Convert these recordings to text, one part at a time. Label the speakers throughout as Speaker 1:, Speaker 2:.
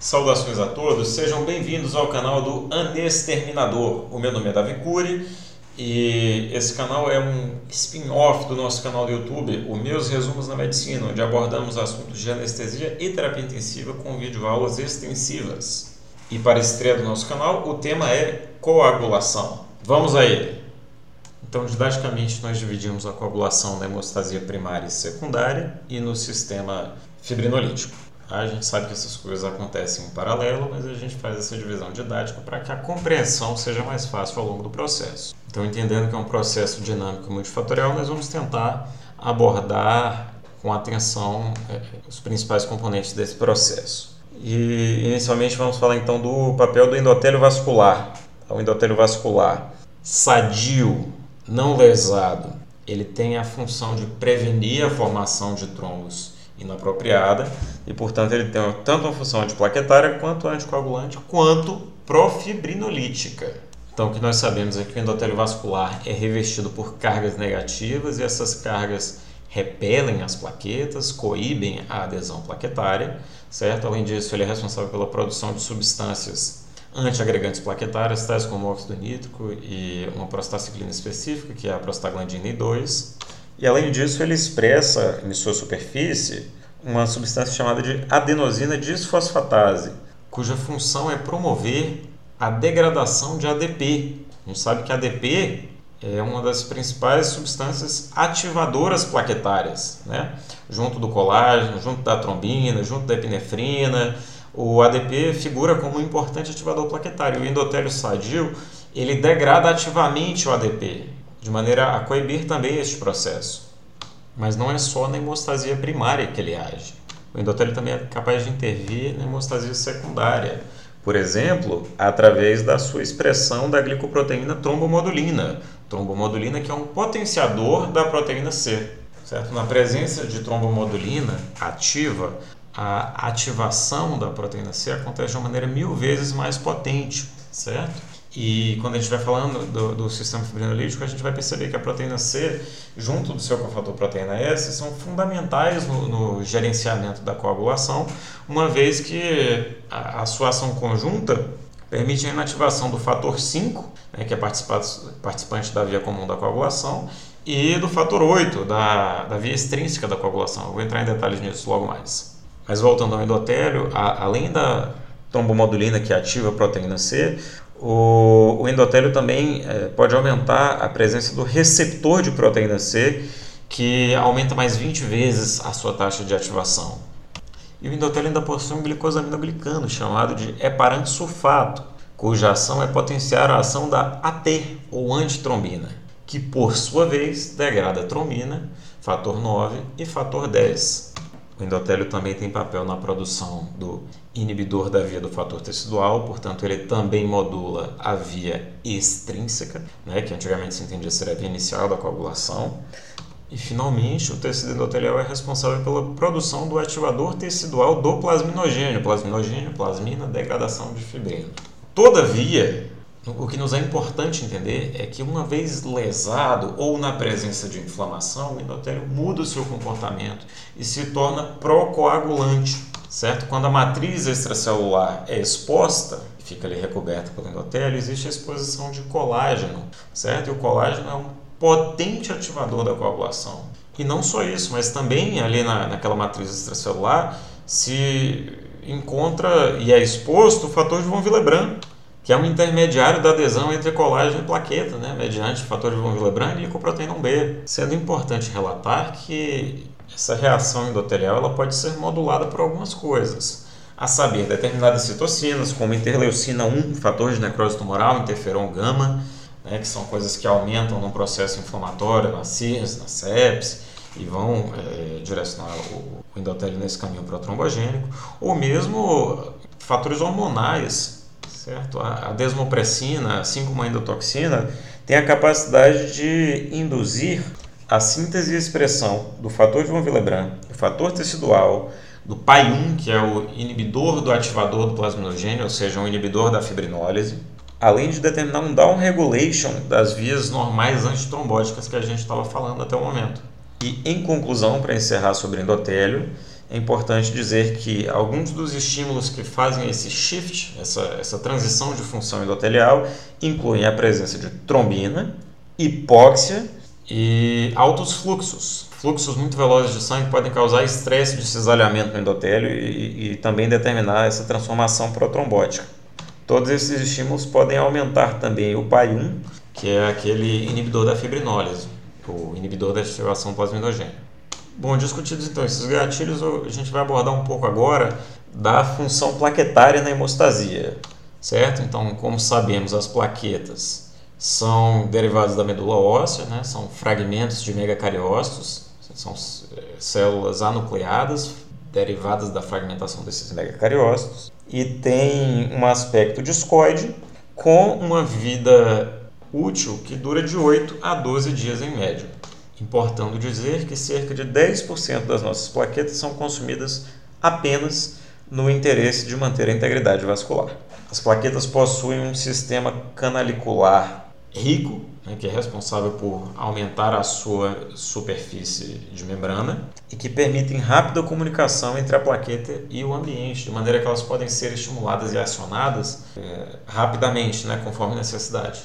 Speaker 1: Saudações a todos, sejam bem-vindos ao canal do Anexterminador. O meu nome é Davi Cury e esse canal é um spin-off do nosso canal do YouTube, o Meus Resumos na Medicina, onde abordamos assuntos de anestesia e terapia intensiva com videoaulas extensivas. E para a estreia do nosso canal, o tema é coagulação. Vamos a ele! Então, didaticamente, nós dividimos a coagulação na hemostasia primária e secundária e no sistema fibrinolítico. A gente sabe que essas coisas acontecem em paralelo, mas a gente faz essa divisão didática para que a compreensão seja mais fácil ao longo do processo. Então, entendendo que é um processo dinâmico multifatorial, nós vamos tentar abordar com atenção é, os principais componentes desse processo. E inicialmente vamos falar então do papel do endotélio vascular. O endotélio vascular sadio, não lesado, ele tem a função de prevenir a formação de trombos inapropriada e, portanto, ele tem tanto uma função antiplaquetária quanto anticoagulante, quanto profibrinolítica. Então, o que nós sabemos é que o endotélio vascular é revestido por cargas negativas e essas cargas repelem as plaquetas, coíbem a adesão plaquetária, certo? Além disso, ele é responsável pela produção de substâncias antiagregantes plaquetárias, tais como óxido nítrico e uma prostaciclina específica, que é a prostaglandina I2. E além disso, ele expressa em sua superfície uma substância chamada de adenosina disfosfatase, cuja função é promover a degradação de ADP. A gente sabe que ADP é uma das principais substâncias ativadoras plaquetárias, né? junto do colágeno, junto da trombina, junto da epinefrina. O ADP figura como um importante ativador plaquetário. O endotélio sadio ele degrada ativamente o ADP de maneira a coibir também este processo. Mas não é só na hemostasia primária que ele age. O endotélio também é capaz de intervir na hemostasia secundária, por exemplo, através da sua expressão da glicoproteína trombomodulina. Trombomodulina que é um potenciador da proteína C. Certo? Na presença de trombomodulina ativa, a ativação da proteína C acontece de uma maneira mil vezes mais potente, certo? E quando a gente vai falando do, do, sistema fibrinolítico, a gente vai perceber que a proteína C, junto do seu cofator proteína S, são fundamentais no, no gerenciamento da coagulação, uma vez que a, a, sua ação conjunta permite a inativação do fator 5, né, que é participante da via comum da coagulação, e do fator 8, da, da via extrínseca da coagulação. Eu vou entrar em detalhes nisso logo mais. Mas voltando ao endotélio, a, além da trombomodulina que ativa a proteína C, o, o endotélio também é, pode aumentar a presença do receptor de proteína C, que aumenta mais 20 vezes a sua taxa de ativação. E o endotélio ainda possui um glicosaminoglicano chamado de heparantisulfato, cuja ação é potenciar a ação da AT, ou antitrombina, que por sua vez degrada a trombina, fator 9 e fator 10. O endotélio também tem papel na produção do inibidor da via do fator tecidual, portanto, ele também modula a via extrínseca, né, que antigamente se entendia ser a via inicial da coagulação. E, finalmente, o tecido endotelial é responsável pela produção do ativador tecidual do plasminogênio. Plasminogênio, plasmina, degradação de fibrina. Todavia, o que nos é importante entender é que uma vez lesado ou na presença de inflamação, o endotélio muda o seu comportamento e se torna procoagulante, certo? Quando a matriz extracelular é exposta, fica ali recoberta pelo endotélio, existe a exposição de colágeno, certo? E o colágeno é um potente ativador da coagulação. E não só isso, mas também ali na, naquela matriz extracelular se encontra e é exposto o fator de von Willebrand, que é um intermediário da adesão entre colágeno e plaqueta, né, mediante o fator de von Willebrand e lipoproteína 1B. Sendo importante relatar que essa reação endotelial ela pode ser modulada por algumas coisas, a saber, determinadas citocinas, como interleucina 1, fator de necrose tumoral, interferon gama, né, que são coisas que aumentam no processo inflamatório, na CIRS, na sepse, e vão é, direcionar o endotélio nesse caminho para o trombogênico, ou mesmo fatores hormonais, certo? A, desmopressina, assim como a endotoxina, tem a capacidade de induzir a síntese e expressão do fator de von Willebrand, do fator tecidual, do PAI1, que é o inibidor do ativador do plasminogênio, ou seja, um inibidor da fibrinólise, além de determinar um down regulation das vias normais antitrombóticas que a gente estava falando até o momento. E em conclusão, para encerrar sobre endotélio, é importante dizer que alguns dos estímulos que fazem esse shift, essa, essa transição de função endotelial, incluem a presença de trombina, hipóxia e altos fluxos. Fluxos muito velozes de sangue podem causar estresse de cisalhamento no endotélio e, e também determinar essa transformação protrombótica. Todos esses estímulos podem aumentar também o PAI-1, que é aquele inibidor da fibrinólise, o inibidor da ativação plasmidogênica. Bom, discutidos então esses gatilhos, a gente vai abordar um pouco agora da função plaquetária na hemostasia, certo? Então, como sabemos, as plaquetas são derivadas da medula óssea, né? são fragmentos de megacariócitos, são é, células anucleadas derivadas da fragmentação desses megacariócitos e tem um aspecto discoide com uma vida útil que dura de 8 a 12 dias em média importando dizer que cerca de 10% das nossas plaquetas são consumidas apenas no interesse de manter a integridade vascular. As plaquetas possuem um sistema canalicular rico, né, que é responsável por aumentar a sua superfície de membrana e que permitem rápida comunicação entre a plaqueta e o ambiente, de maneira que elas podem ser estimuladas e acionadas é, rapidamente, né, conforme necessidade.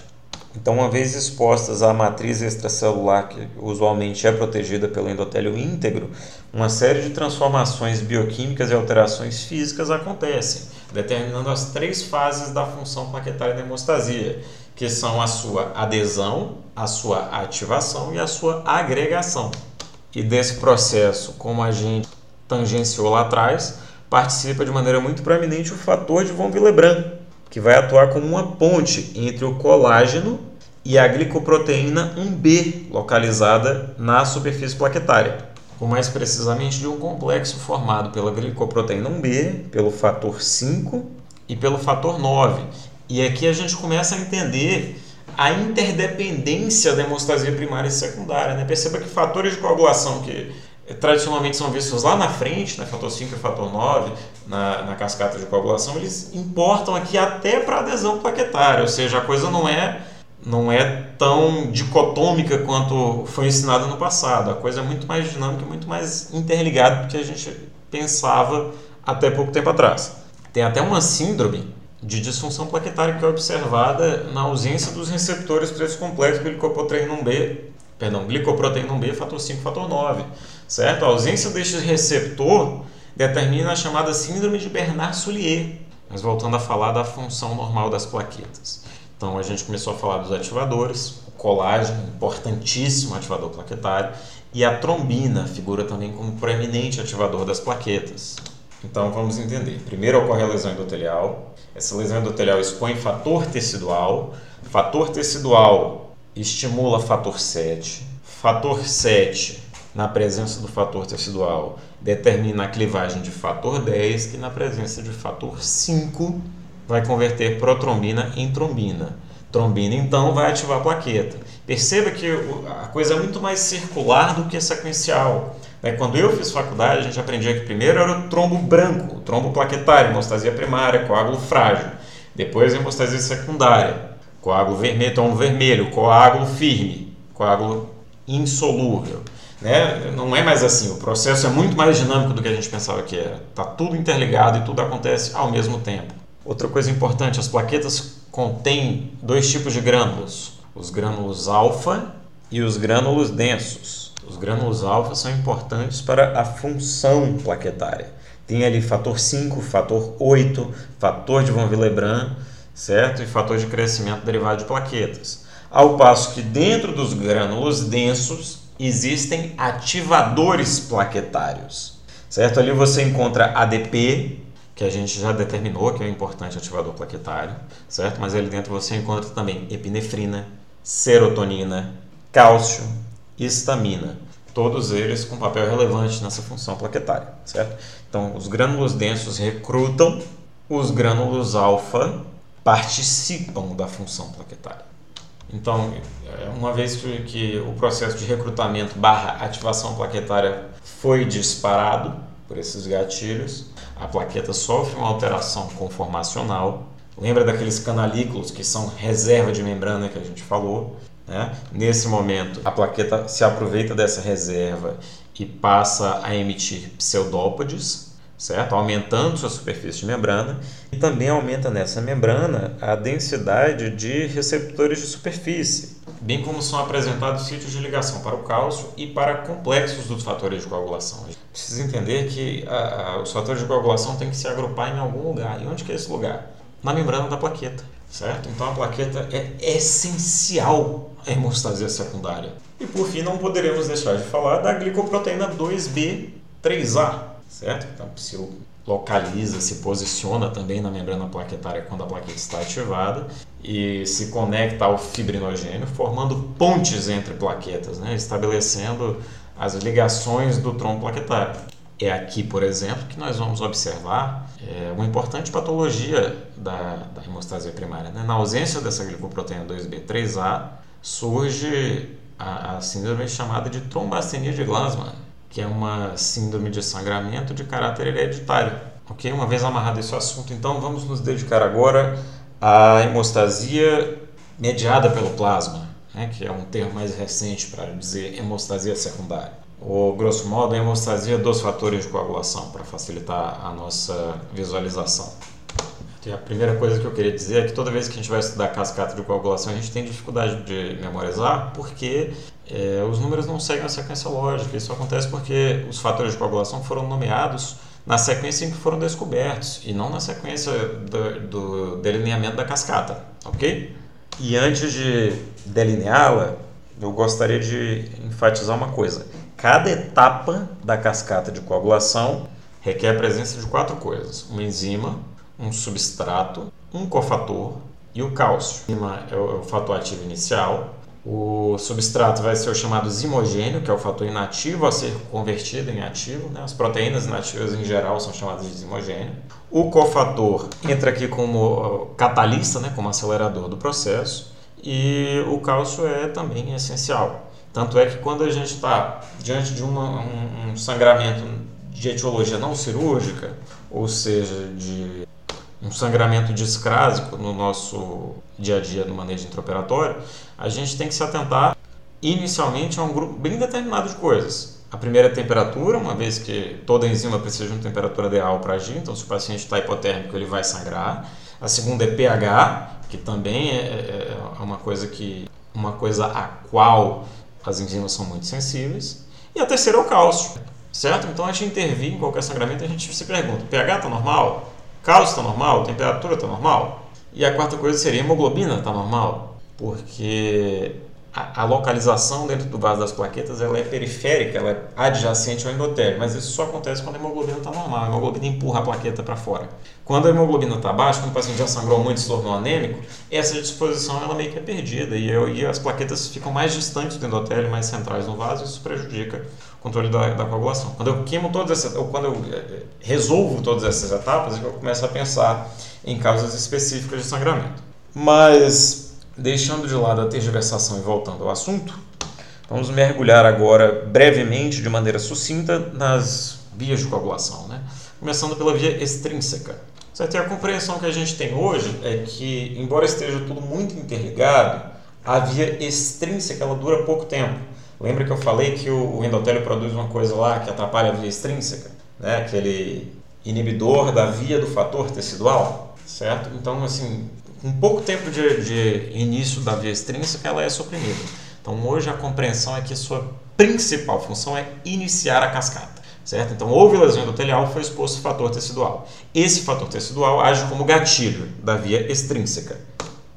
Speaker 1: Então, uma vez expostas à matriz extracelular, que usualmente é protegida pelo endotélio íntegro, uma série de transformações bioquímicas e alterações físicas acontecem, determinando as três fases da função plaquetária da hemostasia, que são a sua adesão, a sua ativação e a sua agregação. E desse processo, como a gente tangenciou lá atrás, participa de maneira muito proeminente o fator de von Willebrand, que vai atuar como uma ponte entre o colágeno e a glicoproteína 1B, localizada na superfície plaquetária, ou mais precisamente de um complexo formado pela glicoproteína 1B, pelo fator 5 e pelo fator 9. E aqui a gente começa a entender a interdependência da hemostasia primária e secundária. Né? Perceba que fatores de coagulação que tradicionalmente são vistos lá na frente, né, fator 5 e fator 9, na, na cascata de coagulação, eles importam aqui até para adesão plaquetária, ou seja, a coisa não é, não é tão dicotômica quanto foi ensinada no passado, a coisa é muito mais dinâmica, muito mais interligada do que a gente pensava até pouco tempo atrás. Tem até uma síndrome de disfunção plaquetária que é observada na ausência dos receptores para esse complexo glicoproteína 1B, perdão, glicoproteína 1B, fator 5, fator 9 certo? A ausência deste receptor determina a chamada síndrome de Bernard-Soulier. Mas voltando a falar da função normal das plaquetas. Então a gente começou a falar dos ativadores, o colágeno, importantíssimo ativador plaquetário, e a trombina figura também como proeminente ativador das plaquetas. Então vamos entender. Primeiro ocorre a lesão endotelial. Essa lesão endotelial expõe fator tecidual. Fator tecidual estimula fator 7. Fator 7 na presença do fator tecidual, determina a clivagem de fator 10, que na presença de fator 5 vai converter protrombina em trombina. Trombina, então, vai ativar a plaqueta. Perceba que a coisa é muito mais circular do que sequencial. Né? Quando eu fiz faculdade, a gente aprendia que primeiro era o trombo branco, o trombo plaquetário, hemostasia primária, coágulo frágil. Depois hemostasia secundária, coágulo vermelho, trombo vermelho, coágulo firme, coágulo insolúvel. Né? Não é mais assim, o processo é muito mais dinâmico do que a gente pensava que era. Está tudo interligado e tudo acontece ao mesmo tempo. Outra coisa importante, as plaquetas contêm dois tipos de grânulos, os grânulos alfa e os grânulos densos. Os grânulos alfa são importantes para a função plaquetária. Tem ali fator 5, fator 8, fator de von Willebrand, certo? E fator de crescimento derivado de plaquetas. Ao passo que dentro dos grânulos densos existem ativadores plaquetários. Certo? Ali você encontra ADP, que a gente já determinou que é um importante ativador plaquetário, certo? Mas ali dentro você encontra também epinefrina, serotonina, cálcio, histamina, todos eles com papel relevante nessa função plaquetária, certo? Então, os grânulos densos recrutam, os grânulos alfa participam da função plaquetária. Então, é, uma vez que o processo de recrutamento barra ativação plaquetária foi disparado por esses gatilhos, a plaqueta sofre uma alteração conformacional. Lembra daqueles canalículos que são reserva de membrana que a gente falou? Né? Nesse momento, a plaqueta se aproveita dessa reserva e passa a emitir pseudópodes, certo? Aumentando sua superfície de membrana e também aumenta nessa membrana a densidade de receptores de superfície, bem como são apresentados sítios de ligação para o cálcio e para complexos dos fatores de coagulação. Precisa entender que a, a, os fatores de coagulação têm que se agrupar em algum lugar. E onde que é esse lugar? Na membrana da plaqueta, certo? Então a plaqueta é essencial à hemostasia secundária. E por fim, não poderemos deixar de falar da glicoproteína 2B3A, certo? Então, se localiza, se posiciona também na membrana plaquetária quando a plaqueta está ativada e se conecta ao fibrinogênio, formando pontes entre plaquetas, né? estabelecendo as ligações do tronco plaquetário. É aqui, por exemplo, que nós vamos observar é, uma importante patologia da, da hemostasia primária. Né? Na ausência dessa glicoproteína 2B3A, surge a, a síndrome chamada de trombastenia de Glasman, que é uma síndrome de sangramento de caráter hereditário. Ok? Uma vez amarrado esse assunto, então vamos nos dedicar agora à hemostasia mediada pelo plasma, né? que é um termo mais recente para dizer hemostasia secundária. Ou, grosso modo, a hemostasia dos fatores de coagulação, para facilitar a nossa visualização. E a primeira coisa que eu queria dizer é que toda vez que a gente vai estudar cascata de coagulação, a gente tem dificuldade de memorizar porque é, os números não seguem a sequência lógica. Isso acontece porque os fatores de coagulação foram nomeados na sequência em que foram descobertos e não na sequência do, do delineamento da cascata, ok? E antes de delineá-la, eu gostaria de enfatizar uma coisa. Cada etapa da cascata de coagulação requer a presença de quatro coisas: uma enzima, um substrato, um cofator e o cálcio. A enzima é o fator ativo inicial, o substrato vai ser o chamado zimogênio, que é o fator inativo a ser convertido em ativo. Né? As proteínas inativas em geral são chamadas de zimogênio. O cofator entra aqui como catalista, né? como acelerador do processo. E o cálcio é também essencial. Tanto é que quando a gente está diante de uma, um, um sangramento de etiologia não cirúrgica, ou seja, de um sangramento discrásico no nosso dia a dia no manejo intraoperatório, a gente tem que se atentar inicialmente a um grupo bem determinado de coisas. A primeira é a temperatura, uma vez que toda enzima precisa de uma temperatura ideal para agir, então se o paciente está hipotérmico ele vai sangrar. A segunda é pH, que também é, é, é uma coisa que uma coisa a qual as enzimas são muito sensíveis. E a terceira é o cálcio, certo? Então a gente intervir em qualquer sangramento a gente se pergunta: pH está normal? Cálcio está normal? Temperatura está normal? E a quarta coisa seria hemoglobina está normal? Porque a, a, localização dentro do vaso das plaquetas ela é periférica, ela é adjacente ao endotélio, mas isso só acontece quando a hemoglobina está normal. A hemoglobina empurra a plaqueta para fora. Quando a hemoglobina está baixa, quando o paciente já sangrou muito e se tornou anêmico, essa disposição ela meio que é perdida e, e as plaquetas ficam mais distantes do endotélio, mais centrais no vaso, e isso prejudica controle da, da coagulação. Quando eu queimo todas essas, ou quando eu eh, eh, resolvo todas essas etapas, eu começo a pensar em causas específicas de sangramento. Mas, deixando de lado a tergiversação e voltando ao assunto, vamos mergulhar agora brevemente, de maneira sucinta, nas vias de coagulação, né? começando pela via extrínseca. Certo? E a compreensão que a gente tem hoje é que, embora esteja tudo muito interligado, a via extrínseca ela dura pouco tempo. Lembra que eu falei que o endotélio produz uma coisa lá que atrapalha a via extrínseca? Né? Aquele inibidor da via do fator tecidual, certo? Então, assim, com pouco tempo de, de início da via extrínseca, ela é suprimida. Então, hoje a compreensão é que sua principal função é iniciar a cascata, certo? Então, houve lesão endotelial, foi exposto o fator tecidual. Esse fator tecidual age como gatilho da via extrínseca.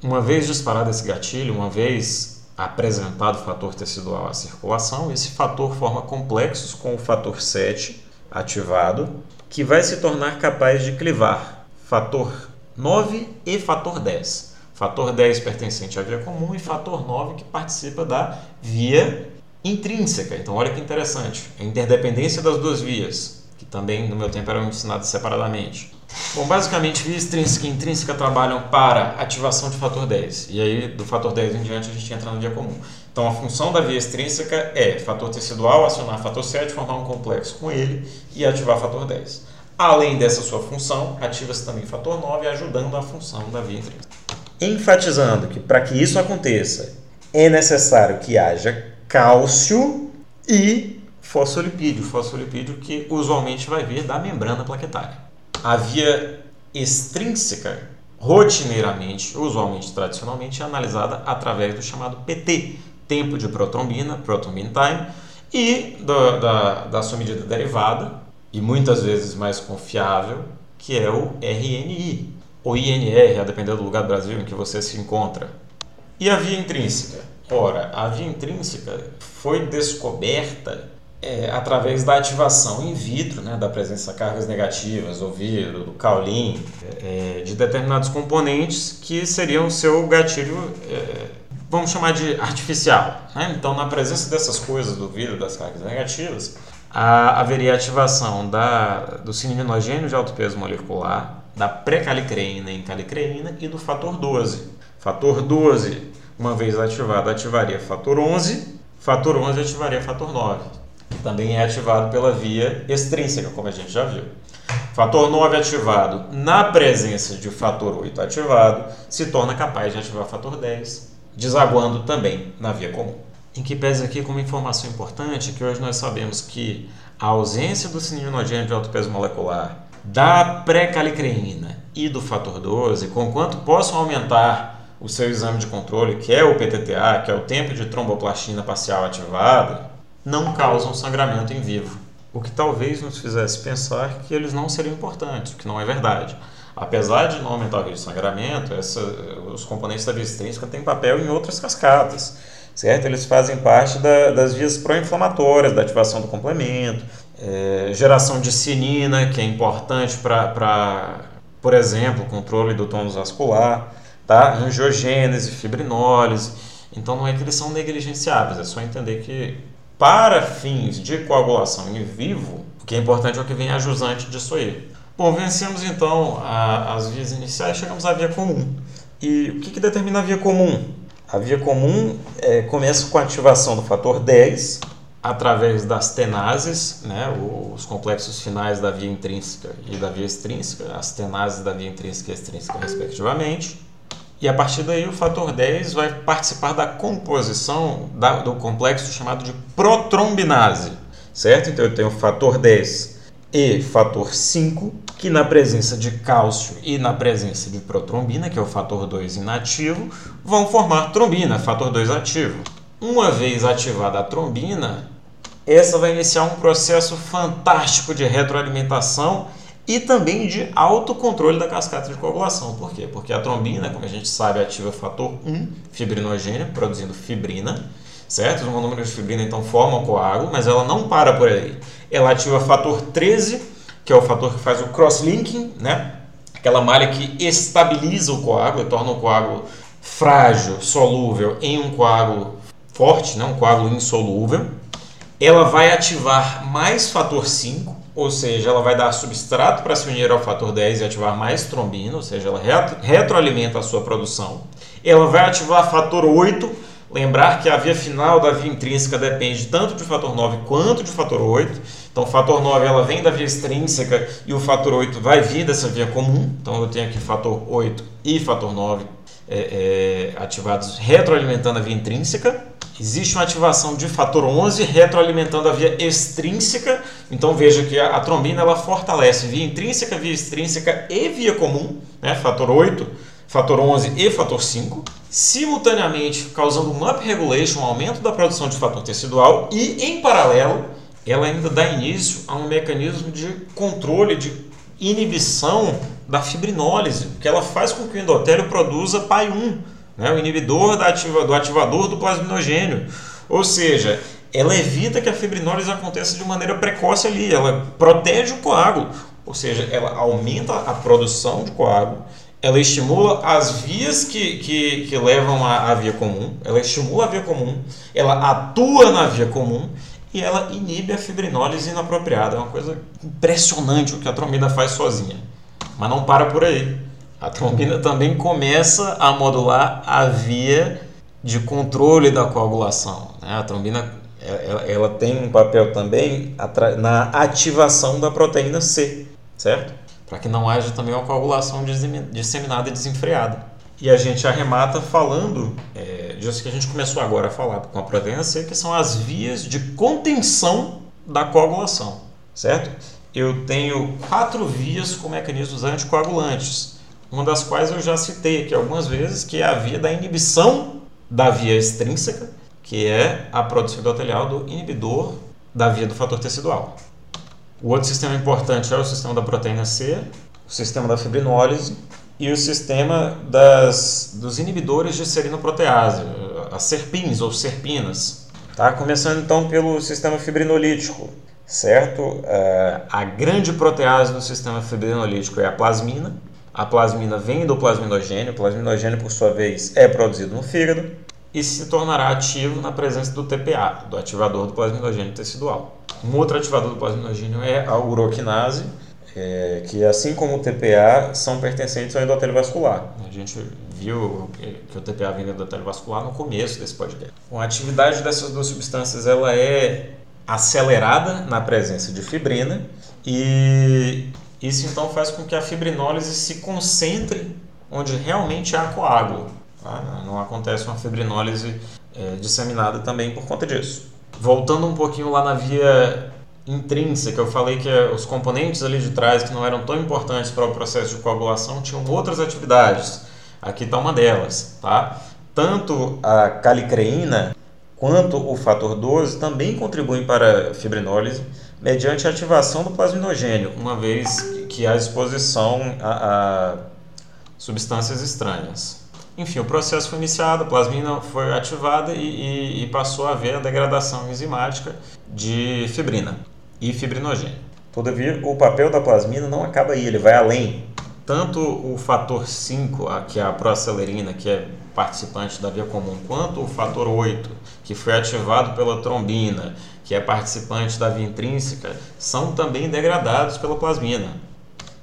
Speaker 1: Uma vez disparado esse gatilho, uma vez apresentado o fator tecidual à circulação, esse fator forma complexos com o fator 7 ativado, que vai se tornar capaz de clivar fator 9 e fator 10. Fator 10 pertencente à via comum e fator 9 que participa da via intrínseca. Então, olha que interessante, a interdependência das duas vias, que também no meu tempo eram ensinadas separadamente. Bom, basicamente, via extrínseca e intrínseca trabalham para ativação de fator 10. E aí, do fator 10 em diante, a gente entra no via comum. Então, a função da via extrínseca é fator tecidual, acionar fator 7, formar um complexo com ele e ativar fator 10. Além dessa sua função, ativa-se também fator 9, ajudando a função da via intrínseca. Enfatizando que, para que isso aconteça, é necessário que haja cálcio e fosfolipídio, fosfolipídio que usualmente vai vir da membrana plaquetária. A via extrínseca, rotineiramente, usualmente, tradicionalmente, é analisada através do chamado PT, tempo de protrombina, prothrombin time, e da, da, da sua medida derivada, e muitas vezes mais confiável, que é o RNI, ou INR, a depender do lugar do Brasil em que você se encontra. E a via intrínseca? Ora, a via intrínseca foi descoberta é, através da ativação in vitro, né, da presença de cargas negativas, do vírus, do caulin, é, de determinados componentes que seriam seu gatilho, é, vamos chamar de artificial. Né? Então, na presença dessas coisas, do vírus, das cargas negativas, a, haveria ativação da, do cininogênio de alto peso molecular, da pré-calicreína em calicreína e do fator 12. Fator 12, uma vez ativado, ativaria fator 11, fator 11 ativaria fator 9 também é ativado pela via extrínseca, como a gente já viu. Fator 9 ativado na presença de fator 8 ativado se torna capaz de ativar fator 10, desaguando também na via comum. Em que pese aqui como informação importante que hoje nós sabemos que a ausência do sininogênio de alto peso molecular, da pré-calicreína e do fator 12, conquanto possam aumentar o seu exame de controle, que é o PTTA, que é o tempo de tromboplastina parcial ativado, não causam sangramento em vivo, o que talvez nos fizesse pensar que eles não seriam importantes, o que não é verdade. Apesar de não aumentar o risco de sangramento, essa, os componentes da extrínseca têm papel em outras cascatas, certo? Eles fazem parte da, das vias pró-inflamatórias, da ativação do complemento, é, geração de cinina, que é importante para, por exemplo, controle do tônus vascular, tá? angiogênese, fibrinólise. Então não é que eles são negligenciáveis, é só entender que para fins de coagulação em vivo, o que é importante é o que vem a jusante disso aí. Bom, vencemos então a, as vias iniciais, chegamos à via comum. E o que, que determina a via comum? A via comum é, começa com a ativação do fator 10 através das tenases, né, os complexos finais da via intrínseca e da via extrínseca, as tenases da via intrínseca e extrínseca, respectivamente. E a partir daí o fator 10 vai participar da composição da, do complexo chamado de protrombinase, certo? Então eu tenho o fator 10 e fator 5, que na presença de cálcio e na presença de protrombina, que é o fator 2 inativo, vão formar trombina, fator 2 ativo. Uma vez ativada a trombina, essa vai iniciar um processo fantástico de retroalimentação e também de autocontrole da cascata de coagulação. Por quê? Porque a trombina, como a gente sabe, ativa o fator 1, fibrinogênio, produzindo fibrina, certo? Os monômeros de fibrina então formam coágulo, mas ela não para por aí. Ela ativa fator 13, que é o fator que faz o cross-linking, né? Aquela malha que estabiliza o coágulo torna o coágulo frágil, solúvel em um coágulo forte, né? um coágulo insolúvel. Ela vai ativar mais fator 5, ou seja, ela vai dar substrato para se unir ao fator 10 e ativar mais trombina, ou seja, ela retroalimenta a sua produção. Ela vai ativar fator 8, lembrar que a via final da via intrínseca depende tanto do fator 9 quanto do fator 8. Então, o fator 9 ela vem da via extrínseca e o fator 8 vai vir dessa via comum. Então, eu tenho aqui fator 8 e fator 9 é, é, ativados retroalimentando a via intrínseca. Existe uma ativação de fator 11 retroalimentando a via extrínseca. Então veja que a, a trombina ela fortalece via intrínseca, via extrínseca e via comum, né? fator 8, fator 11 e fator 5, simultaneamente causando um upregulation, um aumento da produção de fator tecidual e em paralelo ela ainda dá início a um mecanismo de controle, de inibição da fibrinólise, que ela faz com que o endotélio produza PAI-1, né, o inibidor da ativa, do ativador do plasminogênio. Ou seja, ela evita que a fibrinólise aconteça de maneira precoce ali, ela protege o coágulo, ou seja, ela aumenta a produção de coágulo, ela estimula as vias que, que, que levam à, à via comum, ela estimula a via comum, ela atua na via comum e ela inibe a fibrinólise inapropriada. É uma coisa impressionante o que a trombina faz sozinha. Mas não para por aí. A trombina também começa a modular a via de controle da coagulação. Né? A trombina ela, ela, tem um papel também na ativação da proteína C, certo? Para que não haja também uma coagulação disseminada e desenfreada. E a gente arremata falando é, disso que a gente começou agora a falar com a proteína que são as vias de contenção da coagulação, certo? Eu tenho quatro vias com mecanismos anticoagulantes, uma das quais eu já citei aqui algumas vezes, que é a via da inibição da via extrínseca, que é a produção endotelial do inibidor da via do fator tecidual. O outro sistema importante é o sistema da proteína C, o sistema da fibrinólise e o sistema das, dos inibidores de serinoprotease, as serpins ou serpinas. Tá? Começando então pelo sistema fibrinolítico, certo? Uh, a grande protease do sistema fibrinolítico é a plasmina. A plasmina vem do plasminogênio, o plasminogênio, por sua vez, é produzido no fígado e se tornará ativo na presença do TPA, do ativador do plasminogênio tecidual. Um outro ativador do plasminogênio é a uroquinase, é, que assim como o TPA são pertencentes ao endotélio vascular. A gente viu que o TPA vem do endotélio vascular no começo desse podcast. a atividade dessas duas substâncias ela é acelerada na presença de fibrina e isso então faz com que a fibrinólise se concentre onde realmente há coágulo. Tá? Não acontece uma fibrinólise é, disseminada também por conta disso. Voltando um pouquinho lá na via intrínseca, eu falei que os componentes ali de trás que não eram tão importantes para o processo de coagulação tinham outras atividades. Aqui está uma delas, tá? Tanto a calicreína quanto o fator 12 também contribuem para a fibrinólise mediante a ativação do plasminogênio, uma vez que há exposição a, a substâncias estranhas. Enfim, o processo foi iniciado, a plasmina foi ativada e, e, e passou a haver a degradação enzimática de fibrina e fibrinogênio. Todavia, o papel da plasmina não acaba aí, ele vai além. Tanto o fator 5, que é a proacelerina, que é participante da via comum, quanto o fator 8, que foi ativado pela trombina, que é participante da via intrínseca, são também degradados pela plasmina,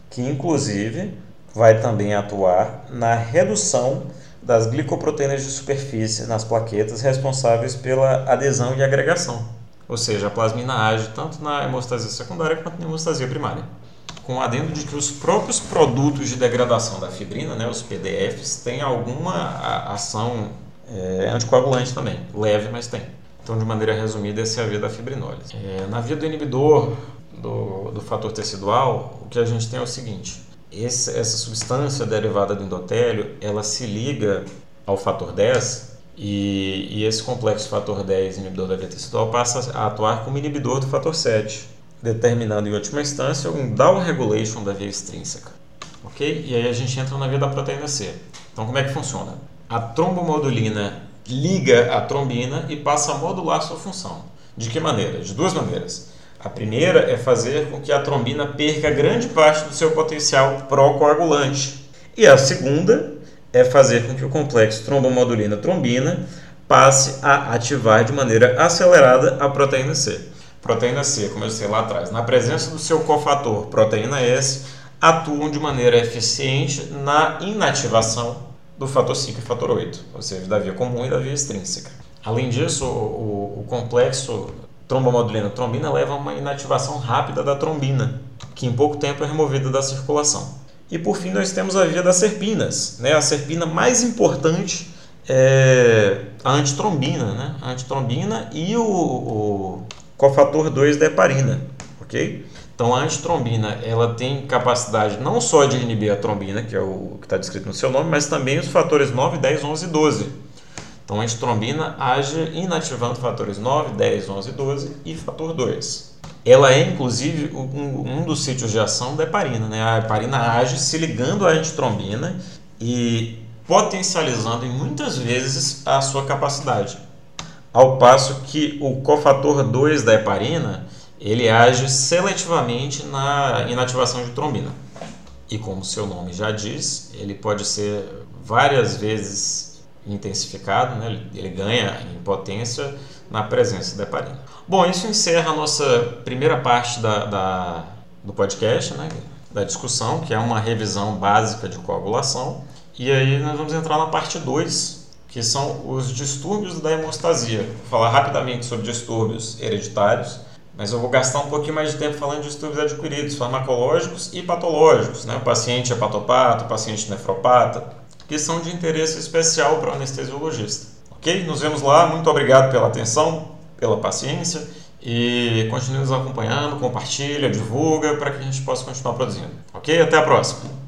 Speaker 1: que inclusive vai também atuar na redução das glicoproteínas de superfície nas plaquetas responsáveis pela adesão e agregação. Ou seja, a plasmina age tanto na hemostasia secundária quanto na hemostasia primária. Com o adendo de que os próprios produtos de degradação da fibrina, né, os PDFs, têm alguma ação é, anticoagulante também, leve, mas tem. Então, de maneira resumida, essa é a via da fibrinólise. É, na via do inibidor do, do fator tecidual, o que a gente tem é o seguinte: esse, essa substância derivada do endotélio, ela se liga ao fator 10 e, e esse complexo fator 10 inibidor da via tecidual passa a atuar como inibidor do fator 7, determinando em última instância um down regulation da via extrínseca. Ok? E aí a gente entra na via da proteína C. Então como é que funciona? A trombomodulina liga a trombina e passa a modular sua função. De que maneira? De duas maneiras. A primeira é fazer com que a trombina perca grande parte do seu potencial procoagulante. E a segunda é fazer com que o complexo trombomodulina-trombina passe a ativar de maneira acelerada a proteína C. Proteína C, como eu disse lá atrás, na presença do seu cofator proteína S, atuam de maneira eficiente na inativação do fator 5 e fator 8, ou seja, da via comum e da via extrínseca. Além disso, o, o complexo trombomodulina trombina leva a uma inativação rápida da trombina, que em pouco tempo é removida da circulação. E por fim nós temos a via das serpinas. Né? A serpina mais importante é a antitrombina, né? a antitrombina e o, o cofator 2 da heparina. ok? Então a antitrombina ela tem capacidade não só de inibir a trombina, que é o que está descrito no seu nome, mas também os fatores 9, 10, 11 e 12 então, a antitrombina age inativando fatores 9, 10, 11 e 12 e fator 2. Ela é, inclusive, um, dos sítios de ação da heparina. Né? A heparina age se ligando à antitrombina e potencializando, muitas vezes, a sua capacidade. Ao passo que o cofator 2 da heparina, ele age seletivamente na inativação de trombina. E como seu nome já diz, ele pode ser várias vezes intensificado, né? ele ganha em potência na presença da heparina. Bom, isso encerra a nossa primeira parte da, da, do podcast, né? da discussão, que é uma revisão básica de coagulação. E aí nós vamos entrar na parte 2, que são os distúrbios da hemostasia. Vou falar rapidamente sobre distúrbios hereditários, mas eu vou gastar um pouquinho mais de tempo falando de distúrbios adquiridos, farmacológicos e patológicos. Né? O paciente hepatopata, o paciente nefropata, que são de interesse especial para o anestesiologista. Ok? Nos vemos lá. Muito obrigado pela atenção, pela paciência E continue nos acompanhando, compartilha, divulga para que a gente possa continuar produzindo. Ok? Até a próxima!